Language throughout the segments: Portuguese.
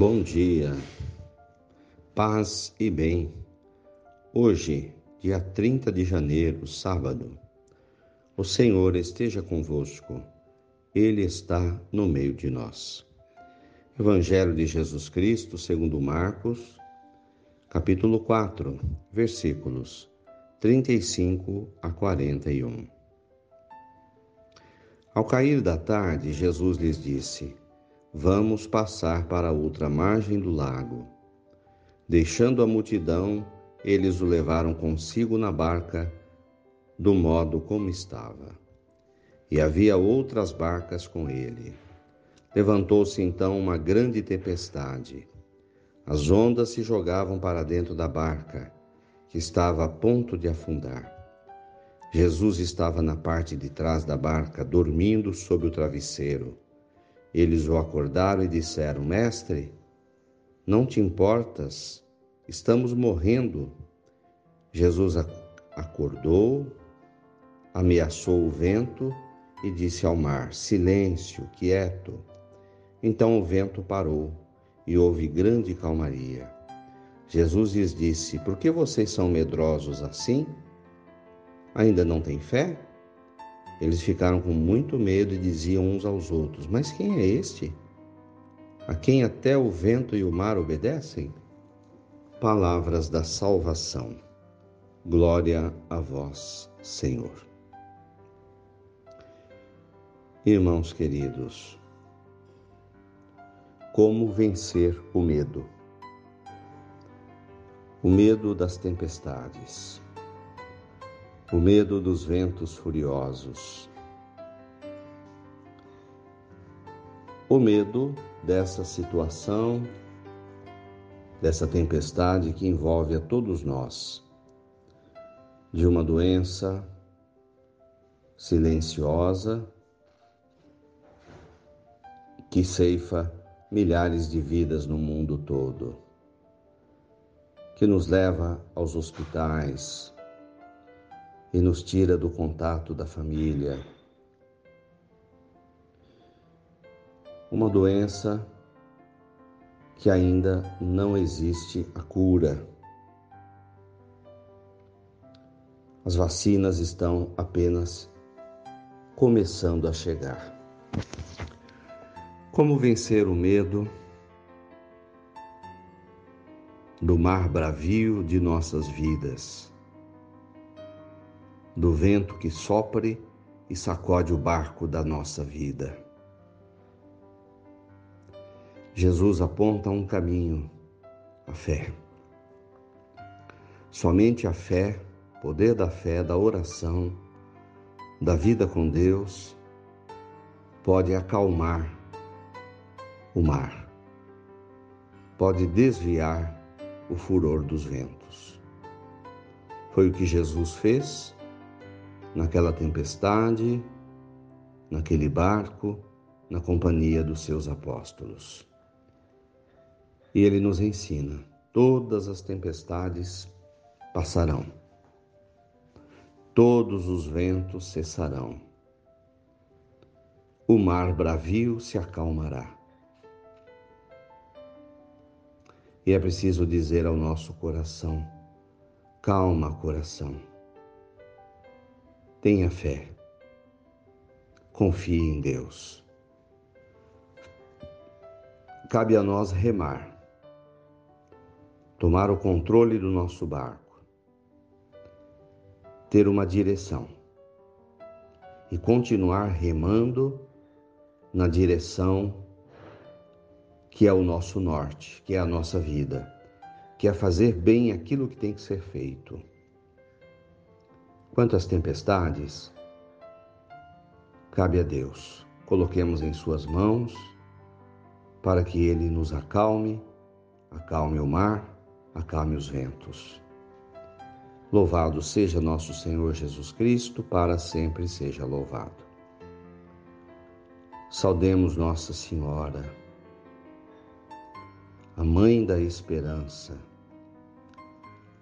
Bom dia, paz e bem. Hoje, dia 30 de janeiro, sábado, o Senhor esteja convosco, Ele está no meio de nós. Evangelho de Jesus Cristo, segundo Marcos, capítulo 4, versículos 35 a 41. Ao cair da tarde, Jesus lhes disse: Vamos passar para a outra margem do lago. Deixando a multidão, eles o levaram consigo na barca, do modo como estava. E havia outras barcas com ele. Levantou-se então uma grande tempestade. As ondas se jogavam para dentro da barca, que estava a ponto de afundar. Jesus estava na parte de trás da barca, dormindo sob o travesseiro. Eles o acordaram e disseram: Mestre, não te importas? Estamos morrendo. Jesus acordou, ameaçou o vento e disse ao mar: Silêncio, quieto. Então o vento parou e houve grande calmaria. Jesus lhes disse: Por que vocês são medrosos assim? Ainda não têm fé? Eles ficaram com muito medo e diziam uns aos outros: Mas quem é este? A quem até o vento e o mar obedecem? Palavras da salvação. Glória a vós, Senhor. Irmãos queridos, como vencer o medo? O medo das tempestades o medo dos ventos furiosos, o medo dessa situação, dessa tempestade que envolve a todos nós, de uma doença silenciosa que ceifa milhares de vidas no mundo todo, que nos leva aos hospitais, e nos tira do contato da família. Uma doença que ainda não existe a cura. As vacinas estão apenas começando a chegar. Como vencer o medo do mar bravio de nossas vidas? Do vento que sopre e sacode o barco da nossa vida. Jesus aponta um caminho, a fé. Somente a fé, poder da fé, da oração, da vida com Deus, pode acalmar o mar, pode desviar o furor dos ventos. Foi o que Jesus fez naquela tempestade, naquele barco, na companhia dos seus apóstolos. E ele nos ensina: todas as tempestades passarão, todos os ventos cessarão, o mar bravio se acalmará. E é preciso dizer ao nosso coração: calma, coração Tenha fé. Confie em Deus. Cabe a nós remar, tomar o controle do nosso barco, ter uma direção e continuar remando na direção que é o nosso norte, que é a nossa vida, que é fazer bem aquilo que tem que ser feito Quanto às tempestades, cabe a Deus. Coloquemos em Suas mãos para que Ele nos acalme, acalme o mar, acalme os ventos. Louvado seja nosso Senhor Jesus Cristo, para sempre seja louvado. Saudemos Nossa Senhora, a Mãe da Esperança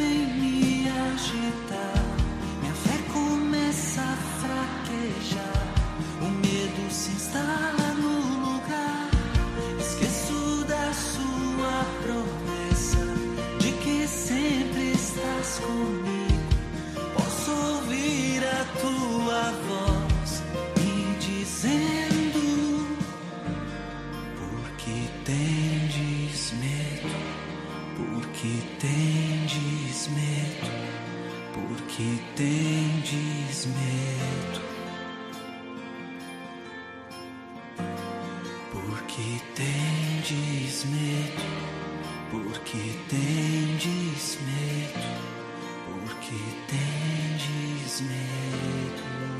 vem me agitar. Porque tendes medo, porque tendes medo, porque tendes medo.